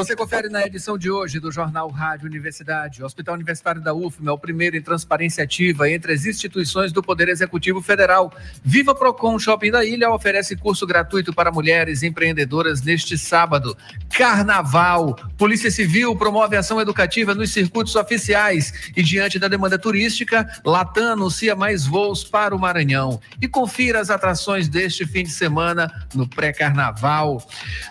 Você confere na edição de hoje do Jornal Rádio Universidade. O Hospital Universitário da UFM é o primeiro em transparência ativa entre as instituições do Poder Executivo Federal. Viva Procon Shopping da Ilha oferece curso gratuito para mulheres empreendedoras neste sábado. Carnaval. Polícia Civil promove ação educativa nos circuitos oficiais e diante da demanda turística, Latam anuncia mais voos para o Maranhão. E confira as atrações deste fim de semana no pré-carnaval.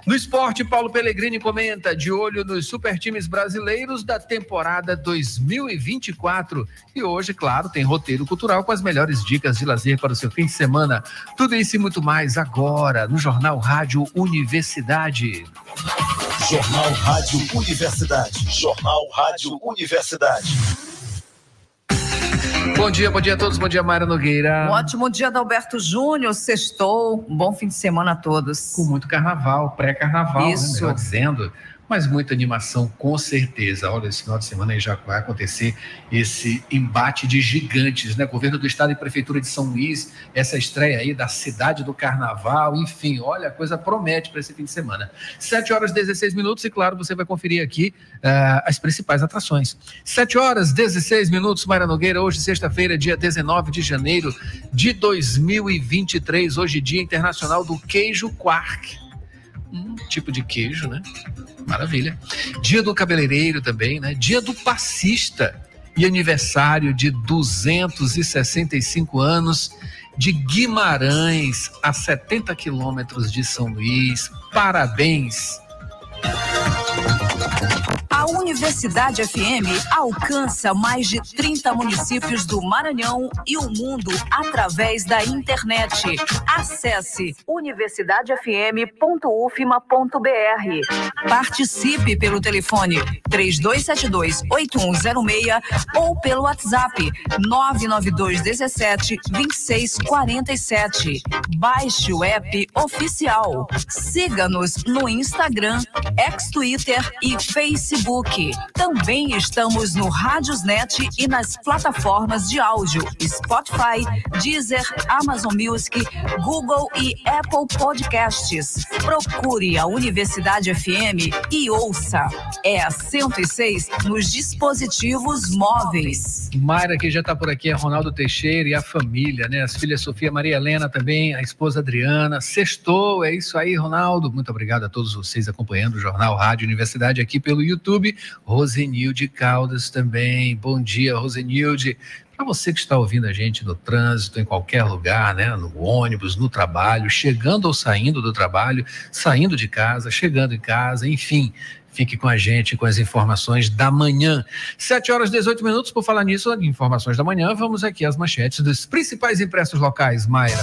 No esporte, Paulo Pellegrini comenta de olho nos super times brasileiros da temporada 2024. E hoje, claro, tem roteiro cultural com as melhores dicas de lazer para o seu fim de semana. Tudo isso e muito mais agora no Jornal Rádio Universidade. Jornal Rádio Universidade. Jornal Rádio Universidade. Bom dia, bom dia a todos. Bom dia, Mayra Nogueira. Um ótimo dia, Alberto Júnior. Sextou. Um bom fim de semana a todos. Com muito carnaval, pré-carnaval, né? melhor dizendo mas muita animação com certeza. Olha, esse final de semana aí já vai acontecer esse embate de gigantes, né? Governo do Estado e Prefeitura de São Luís, essa estreia aí da cidade do Carnaval, enfim, olha, a coisa promete para esse fim de semana. 7 horas e 16 minutos e, claro, você vai conferir aqui uh, as principais atrações. 7 horas e 16 minutos, Mayra Nogueira, hoje, sexta-feira, dia 19 de janeiro de 2023, hoje, Dia Internacional do Queijo Quark um tipo de queijo, né? Maravilha. Dia do cabeleireiro também, né? Dia do passista e aniversário de 265 anos de Guimarães, a 70 quilômetros de São Luís. Parabéns. A Universidade FM alcança mais de 30 municípios do Maranhão e o mundo através da internet. Acesse universidadefm.ufma.br. Participe pelo telefone 3272-8106 ou pelo WhatsApp 99217-2647. Baixe o app oficial. Siga-nos no Instagram, ex-Twitter e Facebook. Também estamos no Rádiosnet e nas plataformas de áudio Spotify, Deezer, Amazon Music, Google e Apple Podcasts. Procure a Universidade FM e ouça. É a 106 nos dispositivos móveis. Mayra, que já está por aqui, é Ronaldo Teixeira e a família, né? As filhas Sofia Maria Helena também, a esposa Adriana. Sextou, é isso aí, Ronaldo. Muito obrigado a todos vocês acompanhando o Jornal Rádio Universidade aqui pelo YouTube. YouTube. Rosenilde Caldas também. Bom dia, Rosenilde. Para você que está ouvindo a gente no trânsito, em qualquer lugar, né? No ônibus, no trabalho, chegando ou saindo do trabalho, saindo de casa, chegando em casa, enfim, Fique com a gente com as informações da manhã. 7 horas e 18 minutos. Por falar nisso, informações da manhã, vamos aqui às manchetes dos principais impressos locais, Mayra.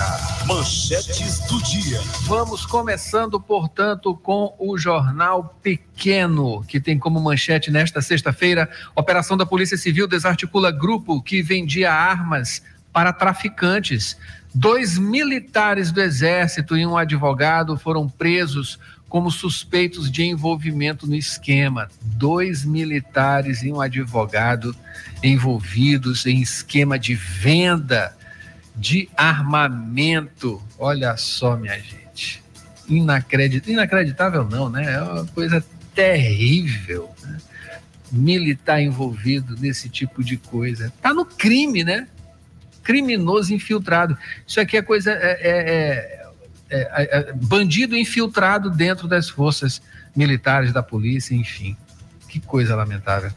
Manchetes do dia. Vamos começando, portanto, com o jornal Pequeno, que tem como manchete nesta sexta-feira: Operação da Polícia Civil desarticula grupo que vendia armas para traficantes. Dois militares do Exército e um advogado foram presos como suspeitos de envolvimento no esquema. Dois militares e um advogado envolvidos em esquema de venda de armamento. Olha só, minha gente. Inacreditável, inacreditável não, né? É uma coisa terrível. Né? Militar envolvido nesse tipo de coisa. Tá no crime, né? Criminoso infiltrado. Isso aqui é coisa. É, é, é é, é, é, bandido infiltrado dentro das forças militares da polícia, enfim. Que coisa lamentável.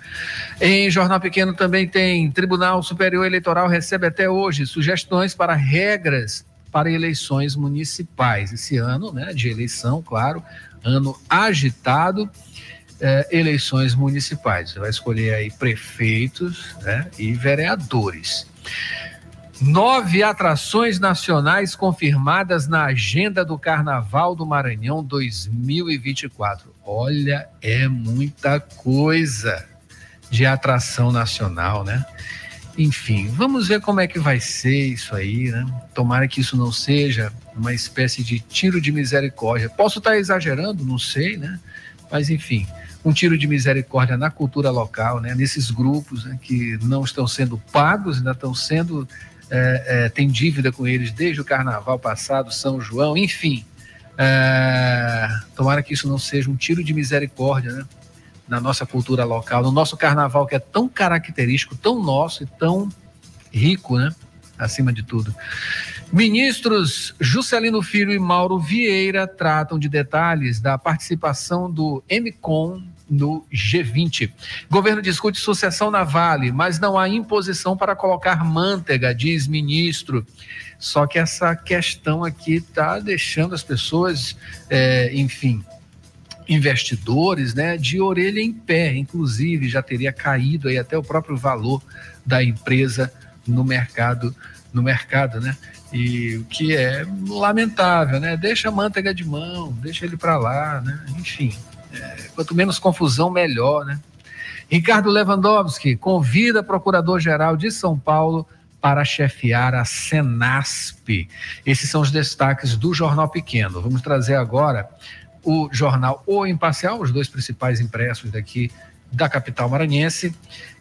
Em Jornal Pequeno também tem Tribunal Superior Eleitoral recebe até hoje sugestões para regras para eleições municipais. Esse ano, né, de eleição, claro, ano agitado, é, eleições municipais. Você vai escolher aí prefeitos né, e vereadores. Nove atrações nacionais confirmadas na agenda do Carnaval do Maranhão 2024. Olha, é muita coisa de atração nacional, né? Enfim, vamos ver como é que vai ser isso aí, né? Tomara que isso não seja uma espécie de tiro de misericórdia. Posso estar exagerando, não sei, né? Mas enfim, um tiro de misericórdia na cultura local, né? Nesses grupos né? que não estão sendo pagos, ainda estão sendo é, é, tem dívida com eles desde o carnaval passado, São João, enfim. É, tomara que isso não seja um tiro de misericórdia, né? na nossa cultura local, no nosso carnaval que é tão característico, tão nosso e tão rico, né? Acima de tudo. Ministros Juscelino Filho e Mauro Vieira tratam de detalhes da participação do MCOM no G20. Governo discute sucessão na Vale, mas não há imposição para colocar manteiga, diz ministro. Só que essa questão aqui está deixando as pessoas, é, enfim, investidores, né, de orelha em pé. Inclusive, já teria caído aí até o próprio valor da empresa no mercado, no mercado, né? E o que é lamentável, né? Deixa a manteiga de mão, deixa ele para lá, né? Enfim, é, quanto menos confusão, melhor, né? Ricardo Lewandowski convida Procurador-Geral de São Paulo para chefiar a Senasp. Esses são os destaques do Jornal Pequeno. Vamos trazer agora o jornal O Imparcial, os dois principais impressos daqui da capital maranhense.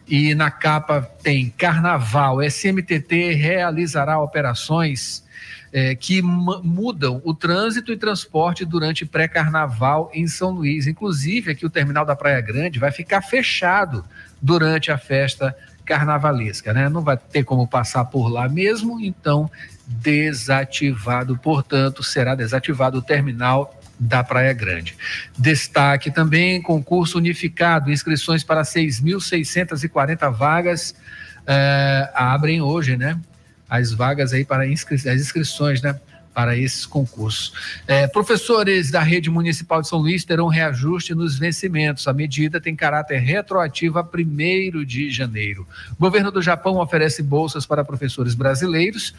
E na capa tem Carnaval. SMTT realizará operações é, que mudam o trânsito e transporte durante pré-carnaval em São Luís. Inclusive, aqui o terminal da Praia Grande vai ficar fechado durante a festa carnavalesca, né? Não vai ter como passar por lá mesmo, então desativado, portanto, será desativado o terminal da Praia Grande. Destaque também concurso unificado, inscrições para 6.640 vagas uh, abrem hoje, né? As vagas aí para inscri as inscrições, né? para esses concursos. É, professores da rede municipal de São Luís terão reajuste nos vencimentos. A medida tem caráter retroativo a 1 de janeiro. O governo do Japão oferece bolsas para professores brasileiros.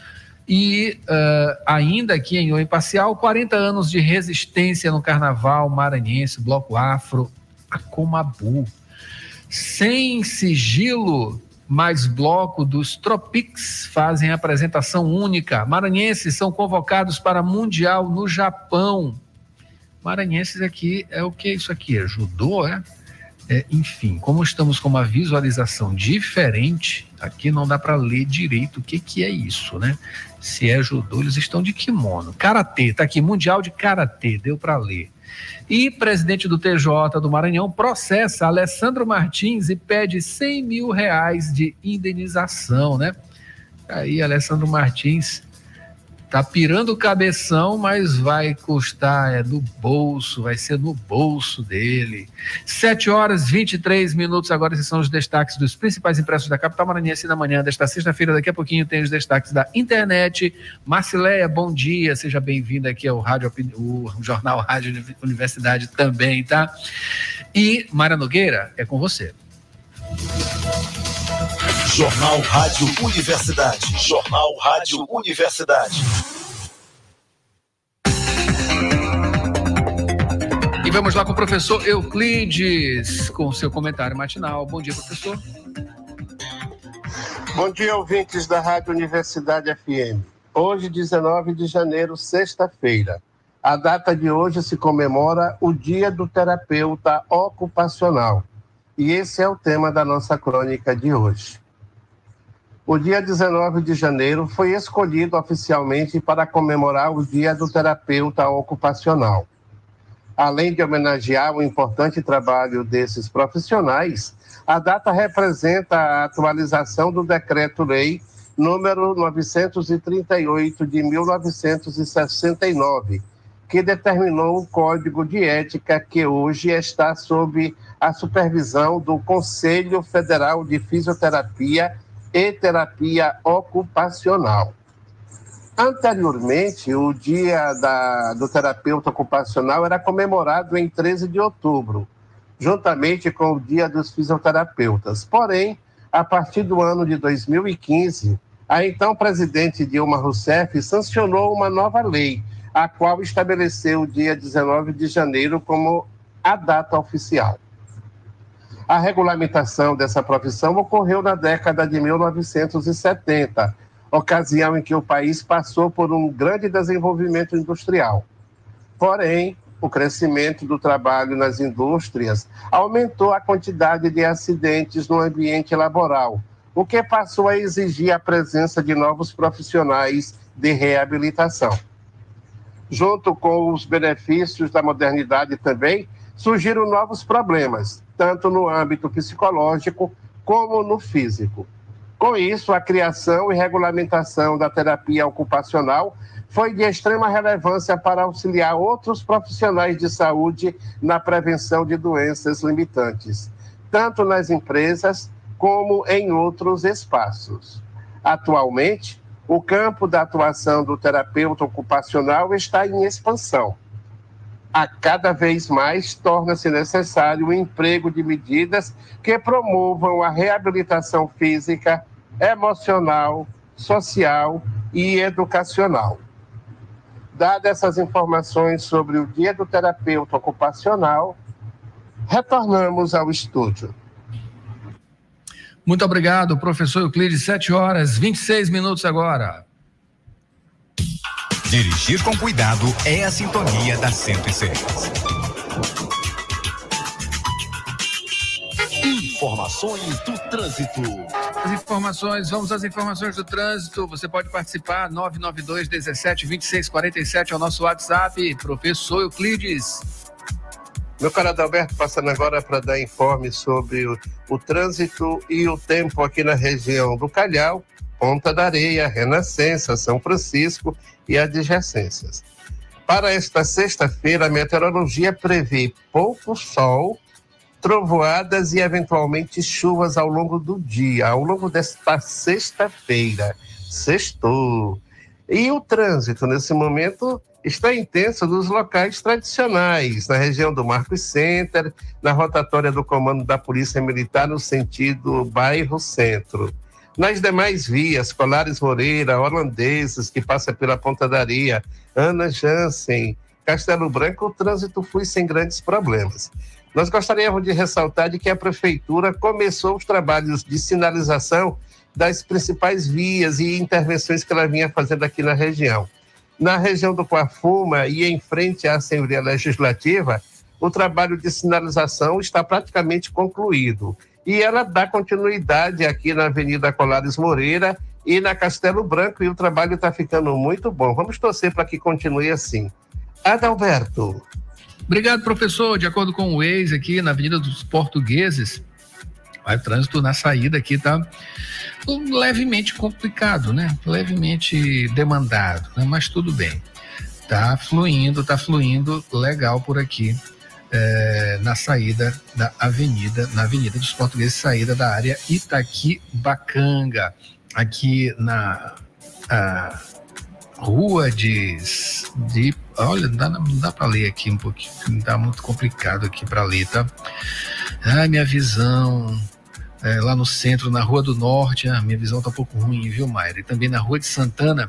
E uh, ainda aqui em O Imparcial, 40 anos de resistência no carnaval maranhense, bloco afro, a Comabu. Sem sigilo mais bloco dos Tropics fazem apresentação única. Maranhenses são convocados para Mundial no Japão. Maranhenses aqui é o que isso aqui é? Judô, é? é enfim, como estamos com uma visualização diferente, aqui não dá para ler direito o que, que é isso, né? Se é judô, eles estão de kimono. Karatê, tá aqui, Mundial de Karatê, deu para ler. E presidente do TJ do Maranhão processa Alessandro Martins e pede 100 mil reais de indenização, né? Aí, Alessandro Martins tá pirando o cabeção, mas vai custar é no bolso, vai ser no bolso dele. 7 horas 23 minutos. Agora, esses são os destaques dos principais impressos da capital maranhense na manhã desta sexta-feira. Daqui a pouquinho tem os destaques da internet. Marcileia, bom dia, seja bem-vinda aqui ao Rádio, o Jornal Rádio Universidade também, tá? E Mara Nogueira, é com você. Jornal Rádio Universidade. Jornal Rádio Universidade. E vamos lá com o professor Euclides, com seu comentário matinal. Bom dia, professor. Bom dia, ouvintes da Rádio Universidade FM. Hoje, 19 de janeiro, sexta-feira. A data de hoje se comemora o Dia do Terapeuta Ocupacional. E esse é o tema da nossa crônica de hoje. O dia 19 de janeiro foi escolhido oficialmente para comemorar o Dia do Terapeuta Ocupacional. Além de homenagear o importante trabalho desses profissionais, a data representa a atualização do Decreto-Lei número 938 de 1969, que determinou o Código de Ética que hoje está sob a supervisão do Conselho Federal de Fisioterapia e terapia ocupacional. Anteriormente, o dia da, do terapeuta ocupacional era comemorado em 13 de outubro, juntamente com o dia dos fisioterapeutas. Porém, a partir do ano de 2015, a então presidente Dilma Rousseff sancionou uma nova lei, a qual estabeleceu o dia 19 de janeiro como a data oficial. A regulamentação dessa profissão ocorreu na década de 1970, ocasião em que o país passou por um grande desenvolvimento industrial. Porém, o crescimento do trabalho nas indústrias aumentou a quantidade de acidentes no ambiente laboral, o que passou a exigir a presença de novos profissionais de reabilitação. Junto com os benefícios da modernidade também, surgiram novos problemas, tanto no âmbito psicológico como no físico. Com isso, a criação e regulamentação da terapia ocupacional foi de extrema relevância para auxiliar outros profissionais de saúde na prevenção de doenças limitantes, tanto nas empresas como em outros espaços. Atualmente, o campo da atuação do terapeuta ocupacional está em expansão a cada vez mais torna-se necessário o emprego de medidas que promovam a reabilitação física, emocional, social e educacional. Dadas essas informações sobre o Dia do Terapeuta Ocupacional, retornamos ao estúdio. Muito obrigado, professor Euclides. 7 horas 26 minutos agora. Dirigir com cuidado é a sintonia da 106. Informações do trânsito. As informações, vamos às informações do trânsito. Você pode participar, 992 17 26 47 é o nosso WhatsApp. Professor Euclides. Meu caro Adalberto, passando agora para dar informe sobre o, o trânsito e o tempo aqui na região do Calhau, Ponta da Areia, Renascença, São Francisco e adjacências. Para esta sexta-feira, a meteorologia prevê pouco sol, trovoadas e eventualmente chuvas ao longo do dia, ao longo desta sexta-feira. Sextou. E o trânsito, nesse momento, está intenso nos locais tradicionais, na região do Marcos Center, na rotatória do Comando da Polícia Militar, no sentido bairro-centro. Nas demais vias, Colares Moreira, Holandeses, que passa pela Ponta da Areia, Ana Jansen, Castelo Branco, o trânsito foi sem grandes problemas. Nós gostaríamos de ressaltar de que a Prefeitura começou os trabalhos de sinalização das principais vias e intervenções que ela vinha fazendo aqui na região. Na região do Coafuma e em frente à Assembleia Legislativa, o trabalho de sinalização está praticamente concluído e ela dá continuidade aqui na Avenida Colares Moreira e na Castelo Branco, e o trabalho está ficando muito bom. Vamos torcer para que continue assim. Adalberto. Obrigado, professor. De acordo com o ex aqui na Avenida dos Portugueses, o trânsito na saída aqui está levemente complicado, né? Levemente demandado, né? mas tudo bem. Tá fluindo, tá fluindo legal por aqui é, na saída da avenida, na Avenida dos Portugueses, saída da área Itaqui-Bacanga, aqui na rua de, de. Olha, não dá, dá para ler aqui um pouquinho, está muito complicado aqui para ler, tá? Ai, minha visão. É, lá no centro, na Rua do Norte, a minha visão tá um pouco ruim, viu, Mayra? E também na Rua de Santana,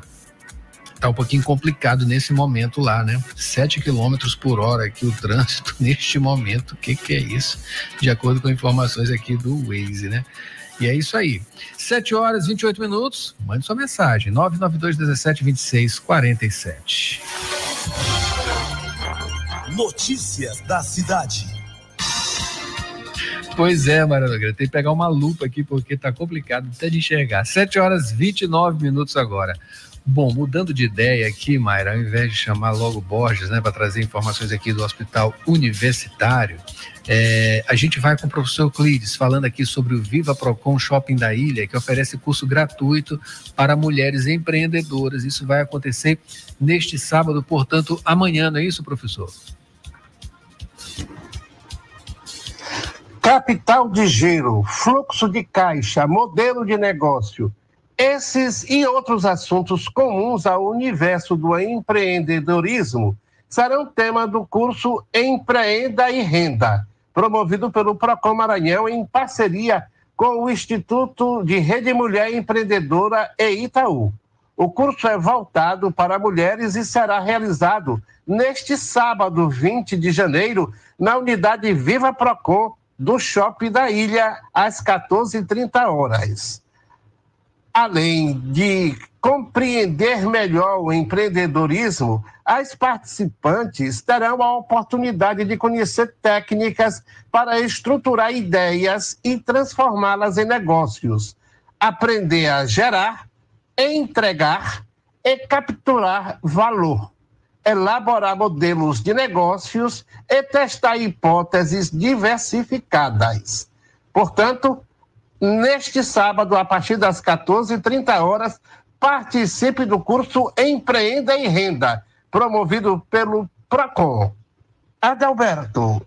tá um pouquinho complicado nesse momento lá, né? 7 km por hora aqui o trânsito neste momento. O que, que é isso? De acordo com informações aqui do Waze, né? E é isso aí. 7 horas e 28 minutos. Mande sua mensagem. 992 17 26 47. Notícias da cidade. Pois é, Mariana Tem que pegar uma lupa aqui porque tá complicado até de enxergar. 7 horas e 29 minutos agora. Bom, mudando de ideia aqui, Mayra, ao invés de chamar logo Borges, né, para trazer informações aqui do Hospital Universitário, é, a gente vai com o professor Euclides falando aqui sobre o Viva Procon Shopping da Ilha, que oferece curso gratuito para mulheres empreendedoras. Isso vai acontecer neste sábado, portanto, amanhã, não é isso, professor? Capital de giro, fluxo de caixa, modelo de negócio esses e outros assuntos comuns ao universo do empreendedorismo serão tema do curso Empreenda e Renda, promovido pelo Procon Maranhão em parceria com o Instituto de Rede Mulher Empreendedora e Itaú. O curso é voltado para mulheres e será realizado neste sábado, 20 de janeiro, na unidade Viva Procon do Shopping da Ilha, às 14h30 horas além de compreender melhor o empreendedorismo, as participantes terão a oportunidade de conhecer técnicas para estruturar ideias e transformá-las em negócios, aprender a gerar, entregar e capturar valor. elaborar modelos de negócios e testar hipóteses diversificadas. Portanto, neste sábado, a partir das 14h30 horas, participe do curso Empreenda em Renda, promovido pelo PROCON. Adalberto.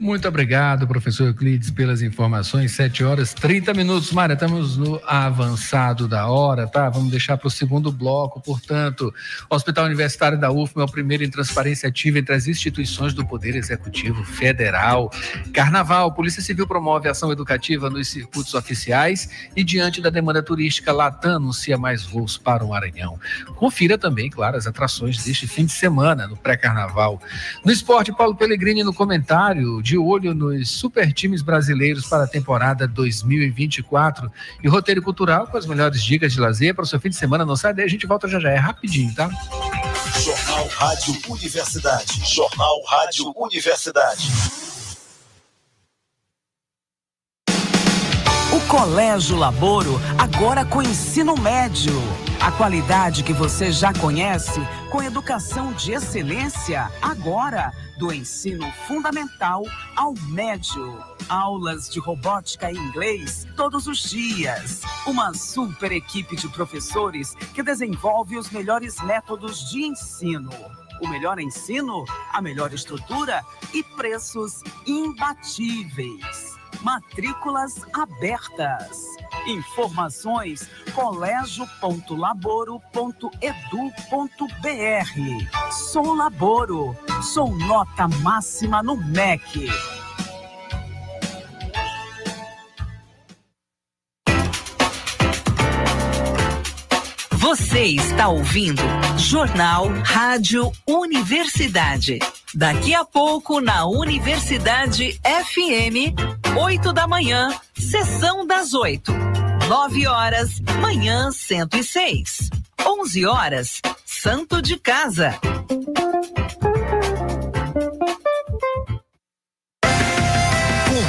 Muito obrigado, professor Euclides, pelas informações. 7 horas 30 minutos. Mara, estamos no avançado da hora, tá? Vamos deixar para o segundo bloco. Portanto, Hospital Universitário da UFM é o primeiro em transparência ativa entre as instituições do Poder Executivo Federal. Carnaval, Polícia Civil promove ação educativa nos circuitos oficiais e, diante da demanda turística, Latam anuncia mais voos para o Maranhão. Confira também, claro, as atrações deste fim de semana no pré-carnaval. No esporte, Paulo Pellegrini no comentário de olho nos super times brasileiros para a temporada 2024 e roteiro cultural com as melhores dicas de lazer para o seu fim de semana. Não sai daí, a gente volta já já, é rapidinho, tá? Jornal Rádio Universidade. Jornal Rádio Universidade. O Colégio Laboro, agora com ensino médio. A qualidade que você já conhece, com educação de excelência, agora do ensino fundamental ao médio. Aulas de robótica e inglês todos os dias. Uma super equipe de professores que desenvolve os melhores métodos de ensino. O melhor ensino, a melhor estrutura e preços imbatíveis. Matrículas abertas. Informações colégio.laboro.edu.br. Sou Laboro. Sou nota máxima no MEC. Você está ouvindo Jornal Rádio Universidade. Daqui a pouco na Universidade FM, 8 da manhã, sessão das 8. 9 horas, manhã 106. 11 horas, Santo de Casa.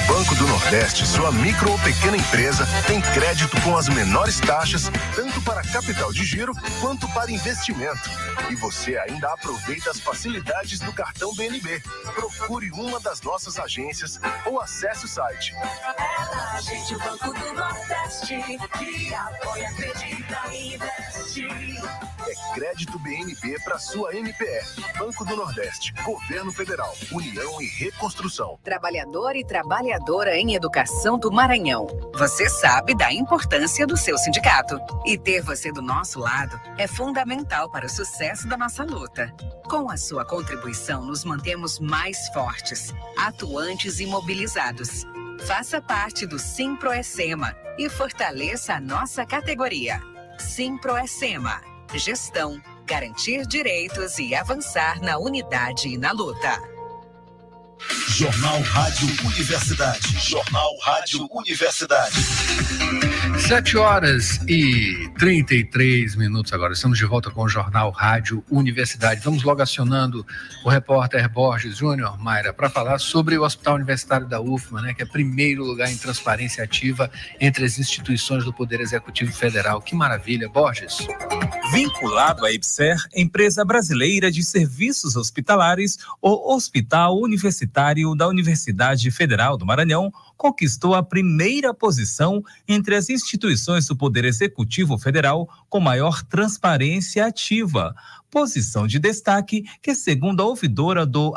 Banco do Nordeste, sua micro ou pequena empresa tem crédito com as menores taxas, tanto para capital de giro quanto para investimento. E você ainda aproveita as facilidades do cartão BNB. Procure uma das nossas agências ou acesse o site. É gente, Banco do Nordeste, que apoia, e. É crédito BNB para sua MPF. Banco do Nordeste, Governo Federal, União e Reconstrução. Trabalhador e trabalhadora em Educação do Maranhão. Você sabe da importância do seu sindicato. E ter você do nosso lado é fundamental para o sucesso da nossa luta. Com a sua contribuição, nos mantemos mais fortes, atuantes e mobilizados. Faça parte do Simproecema e fortaleça a nossa categoria. Simproecema. Gestão, garantir direitos e avançar na unidade e na luta. Jornal Rádio Universidade. Jornal Rádio Universidade. Sete horas e 33 minutos agora. Estamos de volta com o Jornal Rádio Universidade. Vamos logo acionando o repórter Borges Júnior, Mayra, para falar sobre o Hospital Universitário da UFMA, né, que é primeiro lugar em transparência ativa entre as instituições do Poder Executivo Federal. Que maravilha, Borges. Vinculado à IBSER, empresa brasileira de serviços hospitalares, o Hospital Universitário da Universidade Federal do Maranhão conquistou a primeira posição entre as instituições do Poder Executivo Federal com maior transparência ativa. Posição de destaque que, segundo a ouvidora do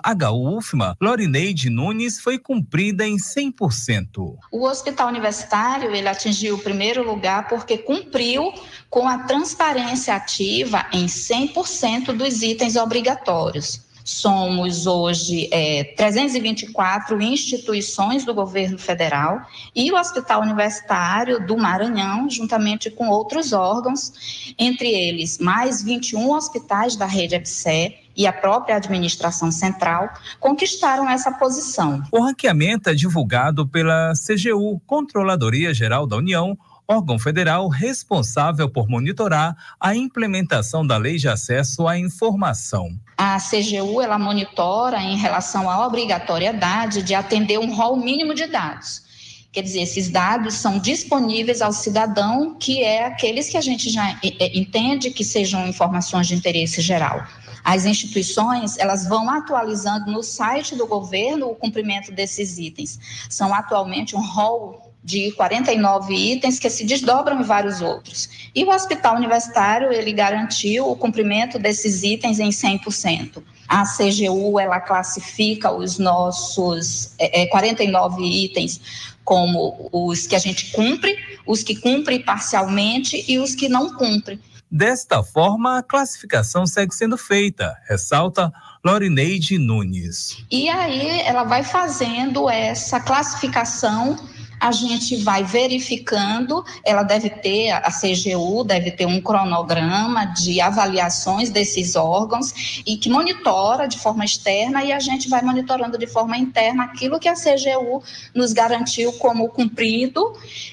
HUFMA, Lorineide Nunes, foi cumprida em 100%. O hospital universitário ele atingiu o primeiro lugar porque cumpriu com a transparência ativa em 100% dos itens obrigatórios. Somos hoje é, 324 instituições do governo federal e o Hospital Universitário do Maranhão, juntamente com outros órgãos, entre eles mais 21 hospitais da rede EBSE, e a própria administração central conquistaram essa posição. O ranqueamento é divulgado pela CGU, Controladoria Geral da União, órgão federal responsável por monitorar a implementação da Lei de Acesso à Informação. A CGU ela monitora em relação à obrigatoriedade de atender um rol mínimo de dados. Quer dizer, esses dados são disponíveis ao cidadão, que é aqueles que a gente já entende que sejam informações de interesse geral. As instituições, elas vão atualizando no site do governo o cumprimento desses itens. São atualmente um rol de 49 itens que se desdobram em vários outros. E o hospital universitário, ele garantiu o cumprimento desses itens em 100%. A CGU, ela classifica os nossos é, 49 é, itens como os que a gente cumpre, os que cumpre parcialmente e os que não cumpre. Desta forma, a classificação segue sendo feita, ressalta Lorineide Nunes. E aí ela vai fazendo essa classificação a gente vai verificando, ela deve ter, a CGU deve ter um cronograma de avaliações desses órgãos e que monitora de forma externa e a gente vai monitorando de forma interna aquilo que a CGU nos garantiu como cumprido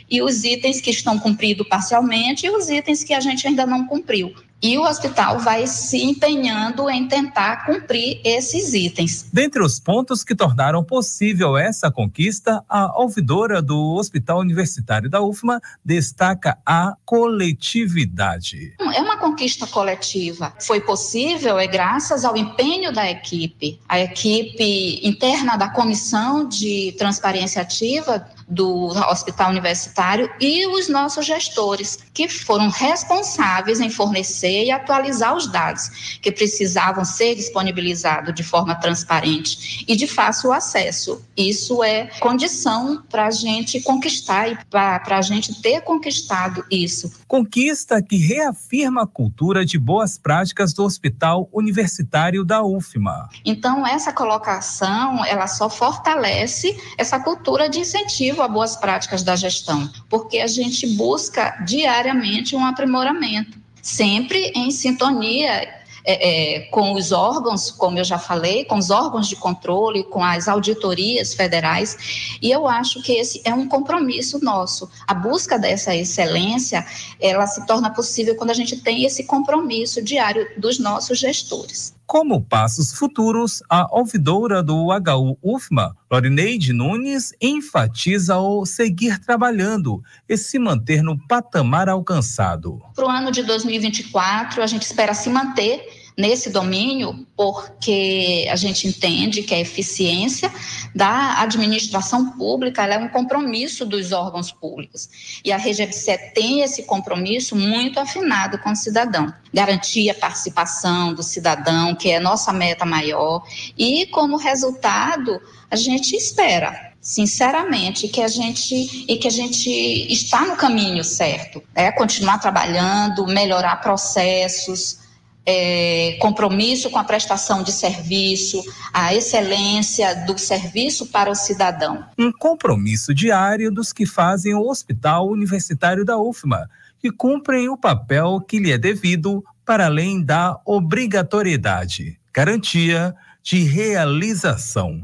e os itens que estão cumpridos parcialmente e os itens que a gente ainda não cumpriu e o hospital vai se empenhando em tentar cumprir esses itens. Dentre os pontos que tornaram possível essa conquista, a ouvidora do Hospital Universitário da UFMA destaca a coletividade. É uma conquista coletiva. Foi possível é graças ao empenho da equipe, a equipe interna da comissão de transparência ativa do hospital universitário e os nossos gestores, que foram responsáveis em fornecer e atualizar os dados que precisavam ser disponibilizados de forma transparente e de fácil acesso. Isso é condição para a gente conquistar e para a gente ter conquistado isso. Conquista que reafirma a cultura de boas práticas do Hospital Universitário da UFMA. Então, essa colocação, ela só fortalece essa cultura de incentivo a boas práticas da gestão, porque a gente busca diariamente um aprimoramento, sempre em sintonia é, é, com os órgãos, como eu já falei, com os órgãos de controle, com as auditorias federais, e eu acho que esse é um compromisso nosso. A busca dessa excelência, ela se torna possível quando a gente tem esse compromisso diário dos nossos gestores. Como passos futuros, a ouvidora do HU UFMA, Lorineide Nunes, enfatiza o seguir trabalhando e se manter no patamar alcançado. Para o ano de 2024, a gente espera se manter nesse domínio, porque a gente entende que a eficiência da administração pública é um compromisso dos órgãos públicos. E a RGBC tem esse compromisso muito afinado com o cidadão. Garantir a participação do cidadão, que é nossa meta maior, e como resultado, a gente espera sinceramente que a gente e que a gente está no caminho certo, é continuar trabalhando, melhorar processos, é, compromisso com a prestação de serviço, a excelência do serviço para o cidadão. Um compromisso diário dos que fazem o Hospital Universitário da UFMA, que cumprem o papel que lhe é devido para além da obrigatoriedade, garantia de realização.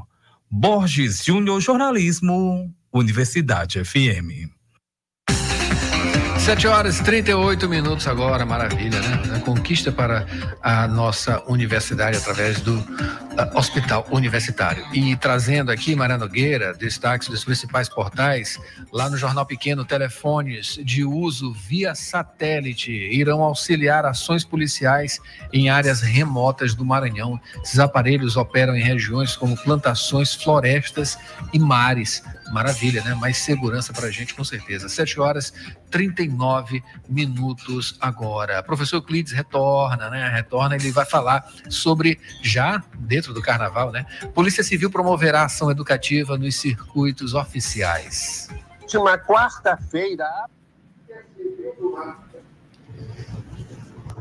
Borges Júnior Jornalismo, Universidade FM. 7 horas e 38 minutos agora, maravilha, né? A conquista para a nossa universidade através do uh, Hospital Universitário. E trazendo aqui, Maria Nogueira, destaques dos principais portais, lá no Jornal Pequeno, telefones de uso via satélite irão auxiliar ações policiais em áreas remotas do Maranhão. Esses aparelhos operam em regiões como plantações, florestas e mares. Maravilha, né? Mais segurança para a gente, com certeza. 7 horas 39 minutos agora. Professor Clides retorna, né? Retorna, ele vai falar sobre, já dentro do carnaval, né? Polícia Civil promoverá ação educativa nos circuitos oficiais. Última quarta-feira.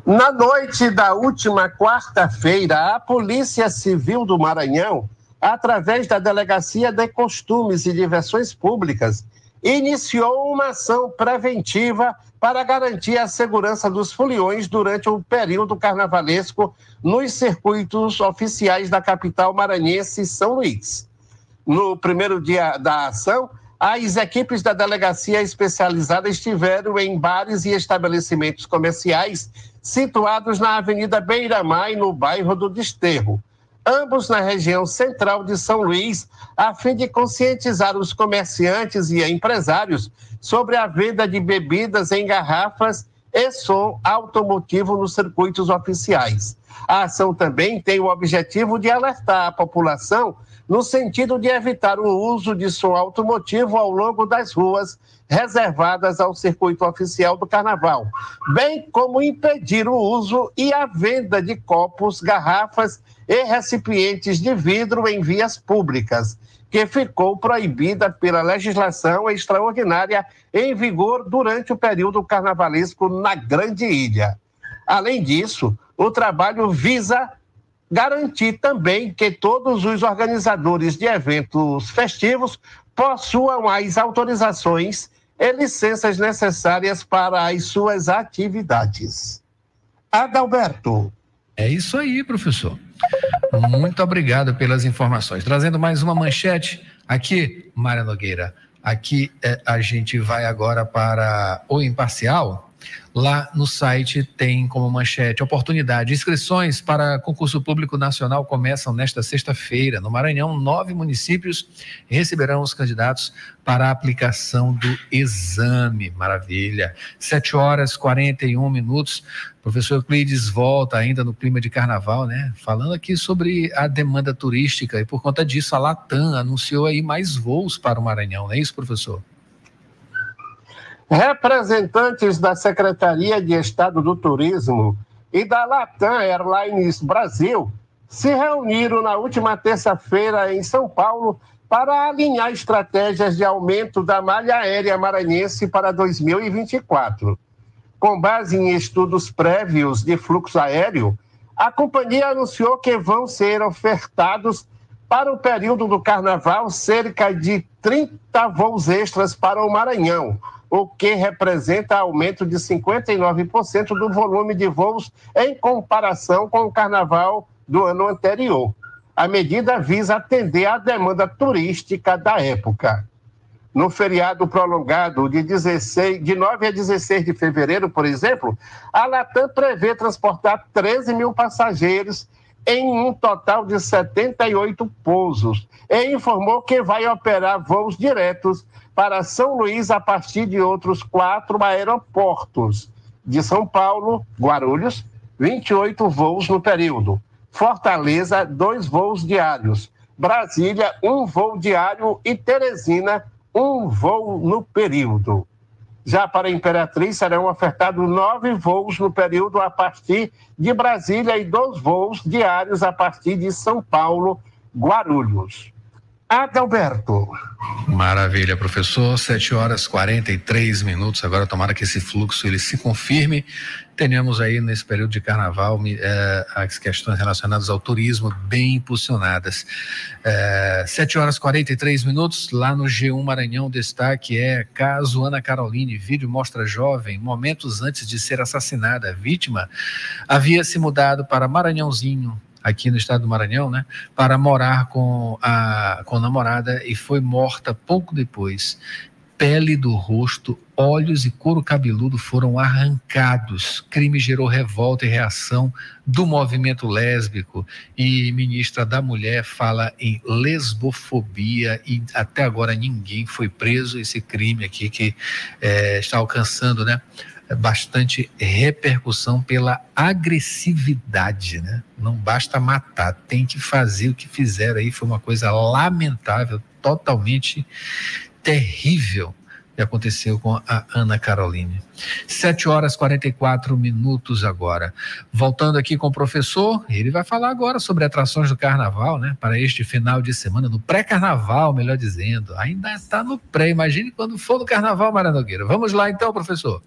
Na noite da última quarta-feira, a Polícia Civil do Maranhão através da Delegacia de Costumes e Diversões Públicas, iniciou uma ação preventiva para garantir a segurança dos foliões durante o período carnavalesco nos circuitos oficiais da capital maranhense São Luís. No primeiro dia da ação, as equipes da delegacia especializada estiveram em bares e estabelecimentos comerciais situados na Avenida Beira-Mar no bairro do Desterro ambos na região central de São Luís, a fim de conscientizar os comerciantes e empresários sobre a venda de bebidas em garrafas e som automotivo nos circuitos oficiais. A ação também tem o objetivo de alertar a população no sentido de evitar o uso de som automotivo ao longo das ruas reservadas ao circuito oficial do Carnaval, bem como impedir o uso e a venda de copos, garrafas e recipientes de vidro em vias públicas, que ficou proibida pela legislação extraordinária em vigor durante o período carnavalesco na Grande Ilha. Além disso, o trabalho visa garantir também que todos os organizadores de eventos festivos possuam as autorizações e licenças necessárias para as suas atividades. Adalberto. É isso aí, professor. Muito obrigado pelas informações. Trazendo mais uma manchete aqui, Mária Nogueira. Aqui é, a gente vai agora para o imparcial. Lá no site tem como manchete oportunidade. Inscrições para concurso público nacional começam nesta sexta-feira. No Maranhão, nove municípios receberão os candidatos para a aplicação do exame. Maravilha. Sete horas 41 minutos. Professor Euclides volta ainda no clima de carnaval, né? Falando aqui sobre a demanda turística e por conta disso a Latam anunciou aí mais voos para o Maranhão, não é isso, professor? Representantes da Secretaria de Estado do Turismo e da Latam Airlines Brasil se reuniram na última terça-feira em São Paulo para alinhar estratégias de aumento da malha aérea maranhense para 2024. Com base em estudos prévios de fluxo aéreo, a companhia anunciou que vão ser ofertados para o período do carnaval cerca de 30 voos extras para o Maranhão o que representa aumento de 59% do volume de voos em comparação com o carnaval do ano anterior. A medida visa atender à demanda turística da época. No feriado prolongado de, 16, de 9 a 16 de fevereiro, por exemplo, a Latam prevê transportar 13 mil passageiros em um total de 78 pousos e informou que vai operar voos diretos para São Luís a partir de outros quatro aeroportos. De São Paulo, Guarulhos, 28 voos no período. Fortaleza, dois voos diários. Brasília, um voo diário. E Teresina, um voo no período. Já para a Imperatriz serão ofertados nove voos no período a partir de Brasília e dois voos diários a partir de São Paulo, Guarulhos. Adalberto. Maravilha, professor. 7 horas 43 minutos. Agora, tomara que esse fluxo ele se confirme. Tenhamos aí nesse período de carnaval é, as questões relacionadas ao turismo bem impulsionadas. É, 7 horas 43 minutos. Lá no G1 Maranhão, destaque é caso Ana Caroline. Vídeo mostra jovem, momentos antes de ser assassinada. Vítima havia se mudado para Maranhãozinho, aqui no estado do Maranhão, né, para morar com a, com a namorada e foi morta pouco depois. Pele do rosto, olhos e couro cabeludo foram arrancados. Crime gerou revolta e reação do movimento lésbico. E ministra da Mulher fala em lesbofobia e até agora ninguém foi preso. Esse crime aqui que é, está alcançando, né? Bastante repercussão pela agressividade, né? Não basta matar, tem que fazer o que fizeram aí. Foi uma coisa lamentável, totalmente terrível que aconteceu com a Ana Caroline. 7 horas e 44 minutos agora. Voltando aqui com o professor, ele vai falar agora sobre atrações do carnaval, né? Para este final de semana, no pré-carnaval, melhor dizendo. Ainda está no pré, imagine quando for no carnaval, Mara Nogueira. Vamos lá então, professor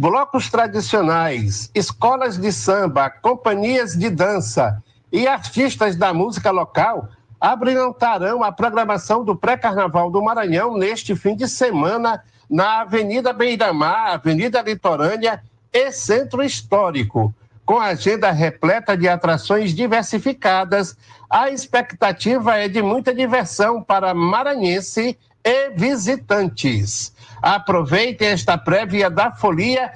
blocos tradicionais, escolas de samba, companhias de dança e artistas da música local abrilhantarão a programação do pré-carnaval do Maranhão neste fim de semana na Avenida Beira-Mar, Avenida Litorânea e Centro Histórico. Com agenda repleta de atrações diversificadas, a expectativa é de muita diversão para maranhense e visitantes. Aproveitem esta prévia da folia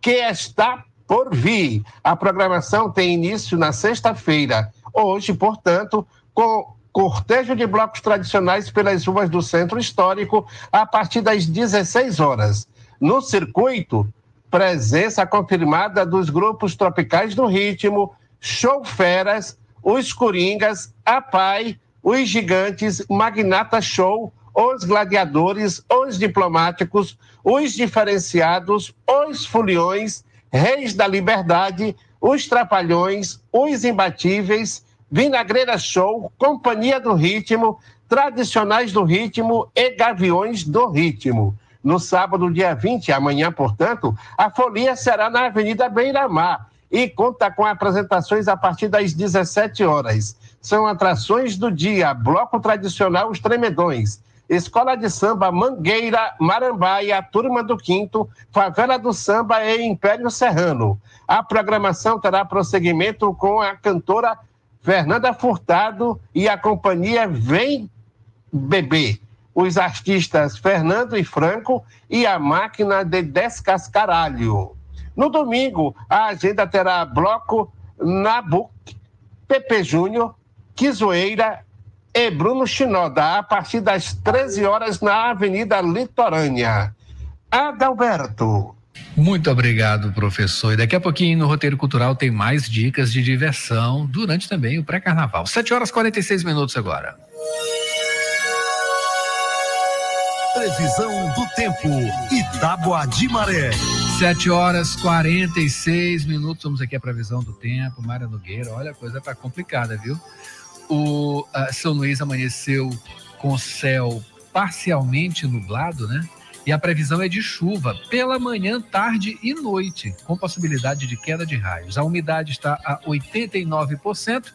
que está por vir. A programação tem início na sexta-feira. Hoje, portanto, com cortejo de blocos tradicionais pelas ruas do Centro Histórico a partir das 16 horas. No circuito, presença confirmada dos grupos tropicais do ritmo, Show Feras, os Coringas, a Pai, os Gigantes, Magnata Show, os Gladiadores, os Diplomáticos, os Diferenciados, os Foliões, Reis da Liberdade, os Trapalhões, os Imbatíveis, Vinagreira Show, Companhia do Ritmo, Tradicionais do Ritmo e Gaviões do Ritmo. No sábado, dia 20, amanhã, portanto, a folia será na Avenida Beira-Mar e conta com apresentações a partir das 17 horas. São atrações do dia, bloco tradicional Os Tremedões, Escola de Samba Mangueira, Marambaia, Turma do Quinto, Favela do Samba e Império Serrano. A programação terá prosseguimento com a cantora Fernanda Furtado e a companhia Vem Bebê. Os artistas Fernando e Franco e a máquina de descascaralho. No domingo, a agenda terá bloco Nabuc, Pepe Júnior, Quizoeira e Bruno Chinoda, a partir das 13 horas na Avenida Litorânea. Adalberto. Muito obrigado, professor. E daqui a pouquinho no Roteiro Cultural tem mais dicas de diversão durante também o pré-carnaval. 7 horas e 46 minutos agora. Previsão do tempo. Itágua de Maré. 7 horas 46 minutos. Vamos aqui a previsão do tempo. Mária Nogueira, olha, a coisa tá complicada, viu? O São Luís amanheceu com céu parcialmente nublado, né? E a previsão é de chuva pela manhã, tarde e noite, com possibilidade de queda de raios. A umidade está a 89%,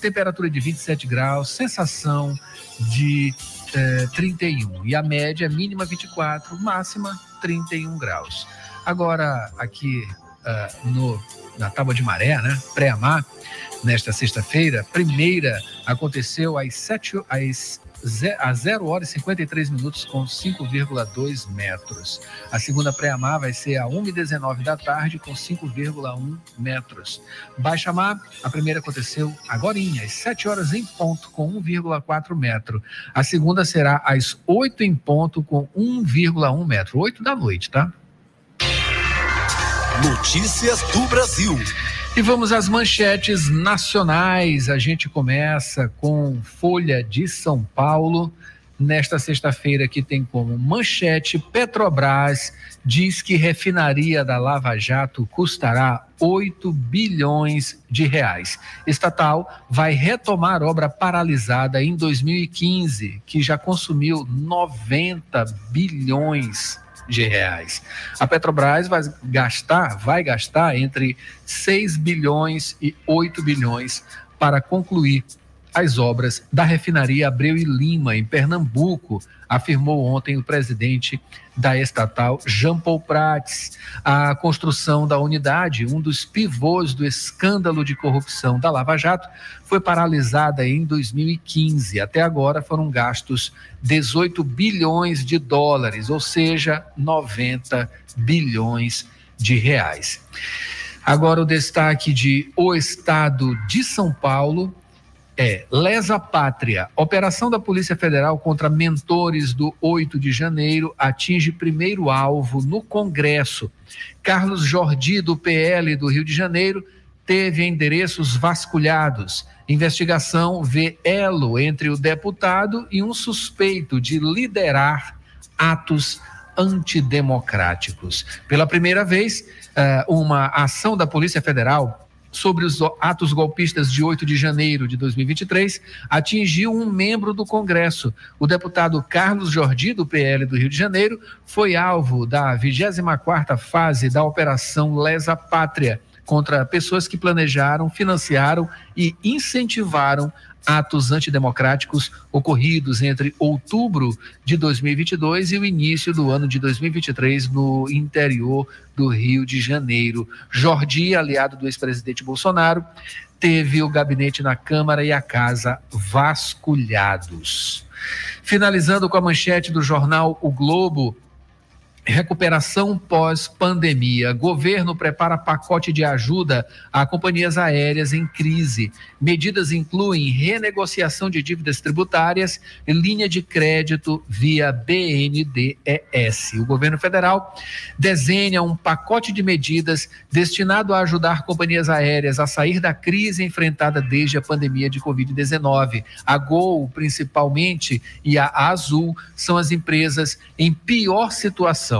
temperatura de 27 graus, sensação de eh, 31 e a média mínima 24, máxima 31 graus. Agora, aqui uh, no, na Tábua de Maré, né? Pré-amar, nesta sexta-feira, primeira aconteceu às 7 às a 0 horas e 53 minutos com 5,2 metros. A segunda pré-amar vai ser a 1h19 da tarde com 5,1 metros. Baixa mar, a primeira aconteceu agora às 7 horas em ponto com 1,4 metro. A segunda será às 8 em ponto com 1,1 metro. 8 da noite, tá? Notícias do Brasil. E vamos às manchetes nacionais. A gente começa com Folha de São Paulo. Nesta sexta-feira, que tem como manchete: Petrobras diz que refinaria da Lava Jato custará 8 bilhões de reais. Estatal vai retomar obra paralisada em 2015, que já consumiu 90 bilhões de reais. A Petrobras vai gastar, vai gastar entre 6 bilhões e 8 bilhões para concluir as obras da refinaria Abreu e Lima, em Pernambuco, afirmou ontem o presidente da estatal, Jean Paul Prats. A construção da unidade, um dos pivôs do escândalo de corrupção da Lava Jato, foi paralisada em 2015. Até agora foram gastos 18 bilhões de dólares, ou seja, 90 bilhões de reais. Agora o destaque de O Estado de São Paulo é Lesa Pátria. Operação da Polícia Federal contra mentores do 8 de janeiro atinge primeiro alvo no Congresso. Carlos Jordi, do PL do Rio de Janeiro, teve endereços vasculhados. Investigação vê elo entre o deputado e um suspeito de liderar atos antidemocráticos. Pela primeira vez, eh, uma ação da Polícia Federal sobre os atos golpistas de 8 de janeiro de 2023 atingiu um membro do Congresso. O deputado Carlos Jordi, do PL do Rio de Janeiro, foi alvo da 24ª fase da Operação Lesa Pátria contra pessoas que planejaram, financiaram e incentivaram atos antidemocráticos ocorridos entre outubro de 2022 e o início do ano de 2023 no interior do Rio de Janeiro. Jordi, aliado do ex-presidente Bolsonaro, teve o gabinete na Câmara e a casa vasculhados. Finalizando com a manchete do jornal O Globo, Recuperação pós-pandemia. Governo prepara pacote de ajuda a companhias aéreas em crise. Medidas incluem renegociação de dívidas tributárias e linha de crédito via BNDES. O governo federal desenha um pacote de medidas destinado a ajudar companhias aéreas a sair da crise enfrentada desde a pandemia de Covid-19. A Gol, principalmente, e a Azul são as empresas em pior situação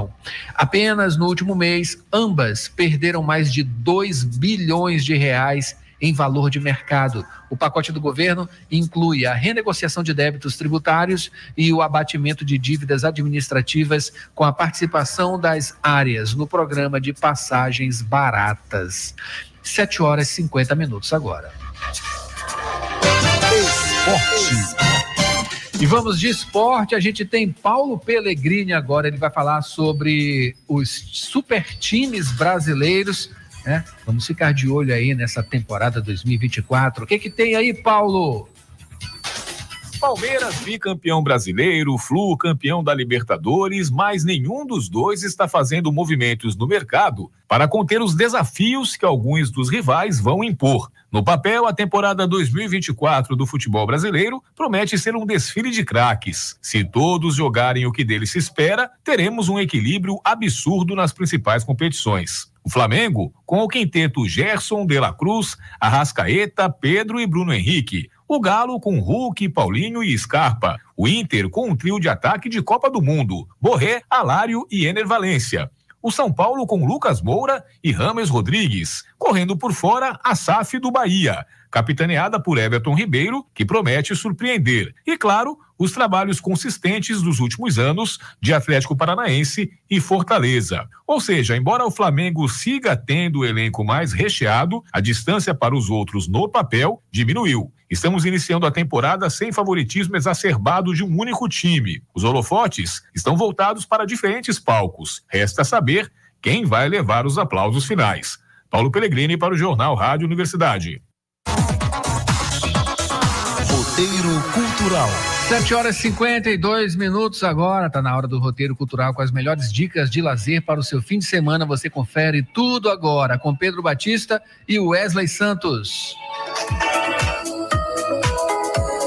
Apenas no último mês, ambas perderam mais de 2 bilhões de reais em valor de mercado. O pacote do governo inclui a renegociação de débitos tributários e o abatimento de dívidas administrativas com a participação das áreas no programa de passagens baratas. 7 horas e 50 minutos agora. Esporte. E vamos de esporte. A gente tem Paulo Pellegrini agora. Ele vai falar sobre os super times brasileiros. Né? Vamos ficar de olho aí nessa temporada 2024. O que, que tem aí, Paulo? Palmeiras bicampeão brasileiro, Flu campeão da Libertadores, mas nenhum dos dois está fazendo movimentos no mercado para conter os desafios que alguns dos rivais vão impor. No papel, a temporada 2024 do futebol brasileiro promete ser um desfile de craques. Se todos jogarem o que deles se espera, teremos um equilíbrio absurdo nas principais competições. O Flamengo, com o quinteto Gerson, De La Cruz, Arrascaeta, Pedro e Bruno Henrique. O Galo com Hulk, Paulinho e Scarpa. O Inter com um trio de ataque de Copa do Mundo: Borré, Alário e Ener Valência o São Paulo com Lucas Moura e Rames Rodrigues, correndo por fora a SAF do Bahia, capitaneada por Everton Ribeiro, que promete surpreender. E claro, os trabalhos consistentes dos últimos anos de Atlético Paranaense e Fortaleza. Ou seja, embora o Flamengo siga tendo o elenco mais recheado, a distância para os outros no papel diminuiu. Estamos iniciando a temporada sem favoritismo exacerbado de um único time. Os holofotes estão voltados para diferentes palcos. Resta saber quem vai levar os aplausos finais. Paulo Pellegrini para o Jornal Rádio Universidade. Roteiro Cultural. 7 horas e 52 minutos agora, está na hora do roteiro cultural com as melhores dicas de lazer para o seu fim de semana. Você confere tudo agora com Pedro Batista e Wesley Santos.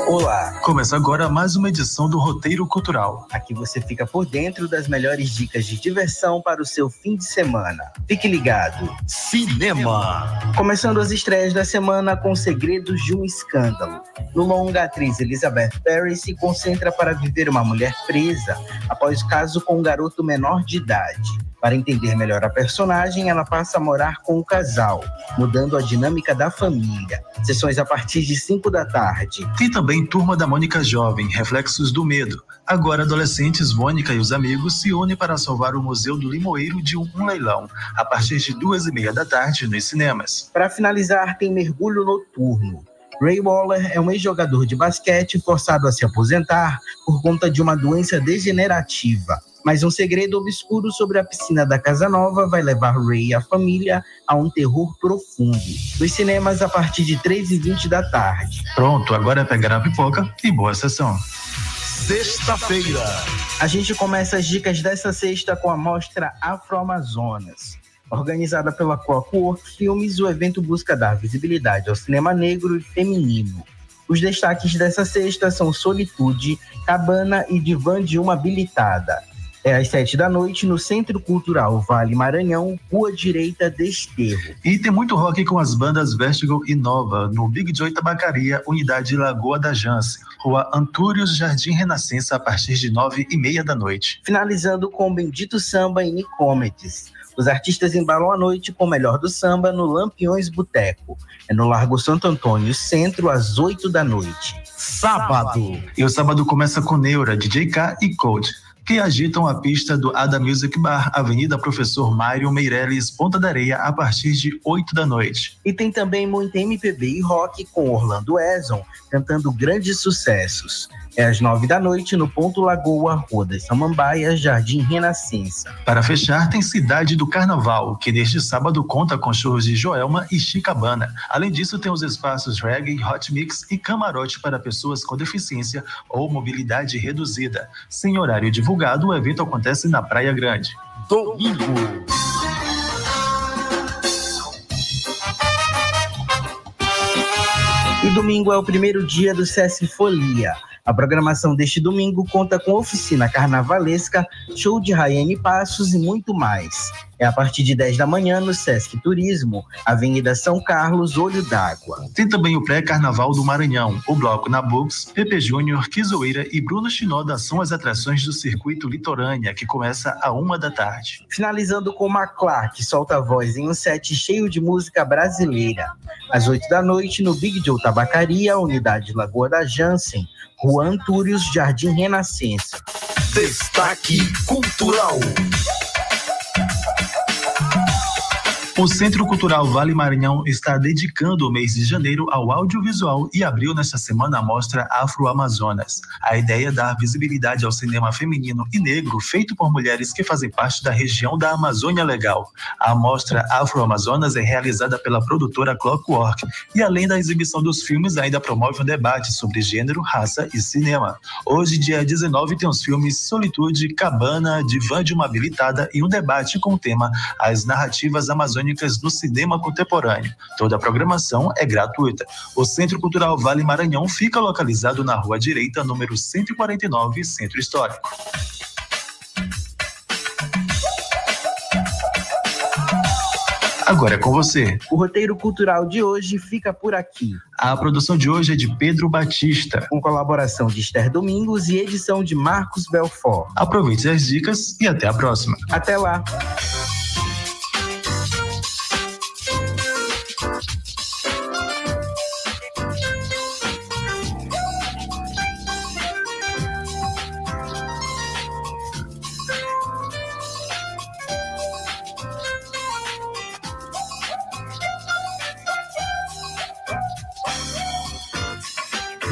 Olá! Começa agora mais uma edição do Roteiro Cultural. Aqui você fica por dentro das melhores dicas de diversão para o seu fim de semana. Fique ligado. Cinema! Começando as estreias da semana com Segredos de um Escândalo. No longa, a atriz Elizabeth Perry se concentra para viver uma mulher presa após caso com um garoto menor de idade. Para entender melhor a personagem, ela passa a morar com o casal, mudando a dinâmica da família. Sessões a partir de 5 da tarde. Tem também Turma da Mônica Jovem, Reflexos do Medo. Agora, adolescentes, Mônica e os amigos se unem para salvar o Museu do Limoeiro de um leilão, a partir de duas e meia da tarde nos cinemas. Para finalizar, tem Mergulho Noturno. Ray Waller é um ex-jogador de basquete forçado a se aposentar por conta de uma doença degenerativa. Mas um segredo obscuro sobre a piscina da Casa Nova vai levar Ray e a família a um terror profundo. Dos cinemas a partir de 3h20 da tarde. Pronto, agora é pegar a pipoca e boa sessão. Sexta-feira. A gente começa as dicas dessa sexta com a mostra Afro-Amazonas. Organizada pela Clockwork Filmes, o evento busca dar visibilidade ao cinema negro e feminino. Os destaques dessa sexta são Solitude, Cabana e Divã de uma Habilitada. É às sete da noite no Centro Cultural Vale Maranhão, Rua Direita Desterro. E tem muito rock com as bandas Vestigo e Nova, no Big Joy Tabacaria, Unidade Lagoa da Jance, Rua Antúrios Jardim Renascença, a partir de nove e meia da noite. Finalizando com Bendito Samba e Nicomedes. Os artistas embalam a noite com o melhor do samba no Lampiões Boteco. É no Largo Santo Antônio, centro, às oito da noite. Sábado. E o sábado começa com Neura, DJ K e Code que agitam a pista do Ada Music Bar, Avenida Professor Mário Meirelles, Ponta da Areia, a partir de 8 da noite. E tem também muito MPB e rock com Orlando Eson, cantando grandes sucessos. É às nove da noite no Ponto Lagoa, Rua das Samambaia, Jardim Renascença. Para fechar, tem Cidade do Carnaval, que neste sábado conta com shows de Joelma e Chicabana. Além disso, tem os espaços reggae, hot mix e camarote para pessoas com deficiência ou mobilidade reduzida. Sem horário divulgado, o evento acontece na Praia Grande. Domingo. E domingo é o primeiro dia do SESC Folia. A programação deste domingo conta com oficina carnavalesca, show de Raiane Passos e muito mais. É a partir de 10 da manhã no Sesc Turismo, Avenida São Carlos, Olho d'Água. Tem também o pré-carnaval do Maranhão. O bloco Nabux, Pepe Júnior, Kizoeira e Bruno Shinoda são as atrações do circuito Litorânea, que começa a uma da tarde. Finalizando com Maclar, que solta a voz em um set cheio de música brasileira. Às 8 da noite, no Big Joe Tabacaria, Unidade Lagoa da Jansen, Rua Antúrios, Jardim Renascença. Destaque Cultural. O Centro Cultural Vale Maranhão está dedicando o mês de janeiro ao audiovisual e abriu nesta semana a mostra Afro-Amazonas. A ideia é dar visibilidade ao cinema feminino e negro feito por mulheres que fazem parte da região da Amazônia Legal. A mostra Afro-Amazonas é realizada pela produtora Clockwork e, além da exibição dos filmes, ainda promove um debate sobre gênero, raça e cinema. Hoje, dia 19, tem os filmes Solitude, Cabana, Divã de uma Habilitada e um debate com o tema As Narrativas Amazônicas no cinema contemporâneo. Toda a programação é gratuita. O Centro Cultural Vale Maranhão fica localizado na Rua Direita, número 149, Centro Histórico. Agora é com você. O roteiro cultural de hoje fica por aqui. A produção de hoje é de Pedro Batista. Com colaboração de Esther Domingos e edição de Marcos Belfort. Aproveite as dicas e até a próxima. Até lá.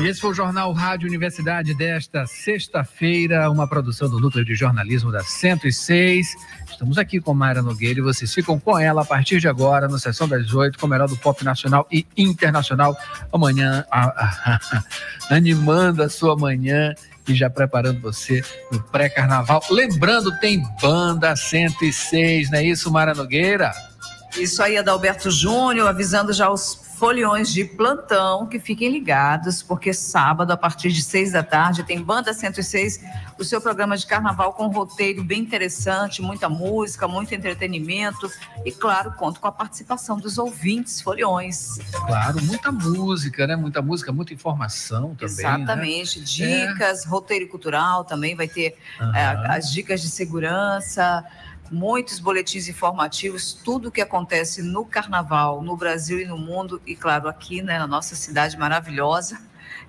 E esse foi o Jornal Rádio Universidade desta sexta-feira, uma produção do Núcleo de Jornalismo da 106. Estamos aqui com Mayra Nogueira e vocês ficam com ela a partir de agora, no Sessão das Oito, com o melhor do pop nacional e internacional. Amanhã, a, a, a, animando a sua manhã e já preparando você no pré-carnaval. Lembrando, tem Banda 106, não é isso, Mayra Nogueira? Isso aí, Adalberto Júnior, avisando já os foliões de plantão que fiquem ligados, porque sábado, a partir de seis da tarde, tem Banda 106, o seu programa de carnaval com um roteiro bem interessante, muita música, muito entretenimento e, claro, conto com a participação dos ouvintes foliões. Claro, muita música, né? Muita música, muita informação também. Exatamente, né? dicas, é. roteiro cultural também vai ter uhum. é, as dicas de segurança muitos boletins informativos, tudo o que acontece no carnaval, no Brasil e no mundo, e claro, aqui né, na nossa cidade maravilhosa,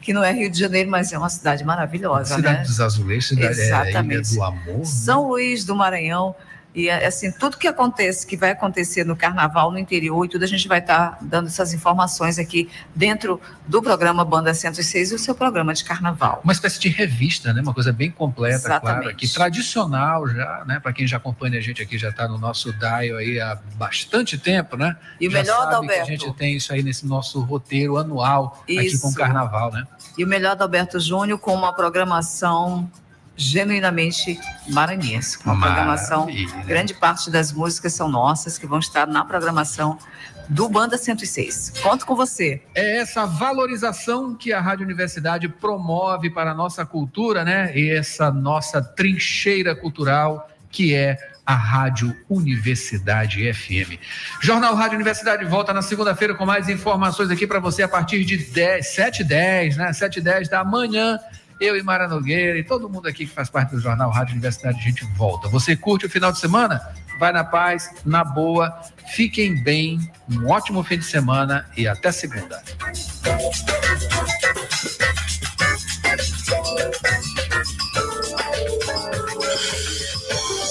que não é Rio de Janeiro, mas é uma cidade maravilhosa. Cidade né? dos Azulejos, cidade Exatamente. É Ilha do Amor. São né? Luís do Maranhão. E assim, tudo que acontece, que vai acontecer no carnaval, no interior e tudo, a gente vai estar tá dando essas informações aqui dentro do programa Banda 106 e o seu programa de carnaval. Uma espécie de revista, né? Uma coisa bem completa, Exatamente. claro, aqui, tradicional já, né? Para quem já acompanha a gente aqui, já está no nosso dial aí há bastante tempo, né? E o já melhor, sabe Alberto. Que a gente tem isso aí nesse nosso roteiro anual aqui Isso. com o carnaval, né? E o melhor do Alberto Júnior com uma programação genuinamente maranhense. Uma programação, grande parte das músicas são nossas, que vão estar na programação do Banda 106. Conto com você. É essa valorização que a Rádio Universidade promove para a nossa cultura, né? E essa nossa trincheira cultural que é a Rádio Universidade FM. Jornal Rádio Universidade volta na segunda-feira com mais informações aqui para você a partir de 10, 7 e 10, né? 7 e 10 da manhã. Eu e Mara Nogueira e todo mundo aqui que faz parte do Jornal Rádio Universidade, a gente volta. Você curte o final de semana? Vai na paz, na boa, fiquem bem, um ótimo fim de semana e até segunda.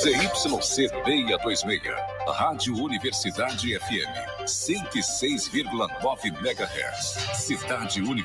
ZYC 626, Rádio Universidade FM, 106,9 MHz. Cidade Universidade.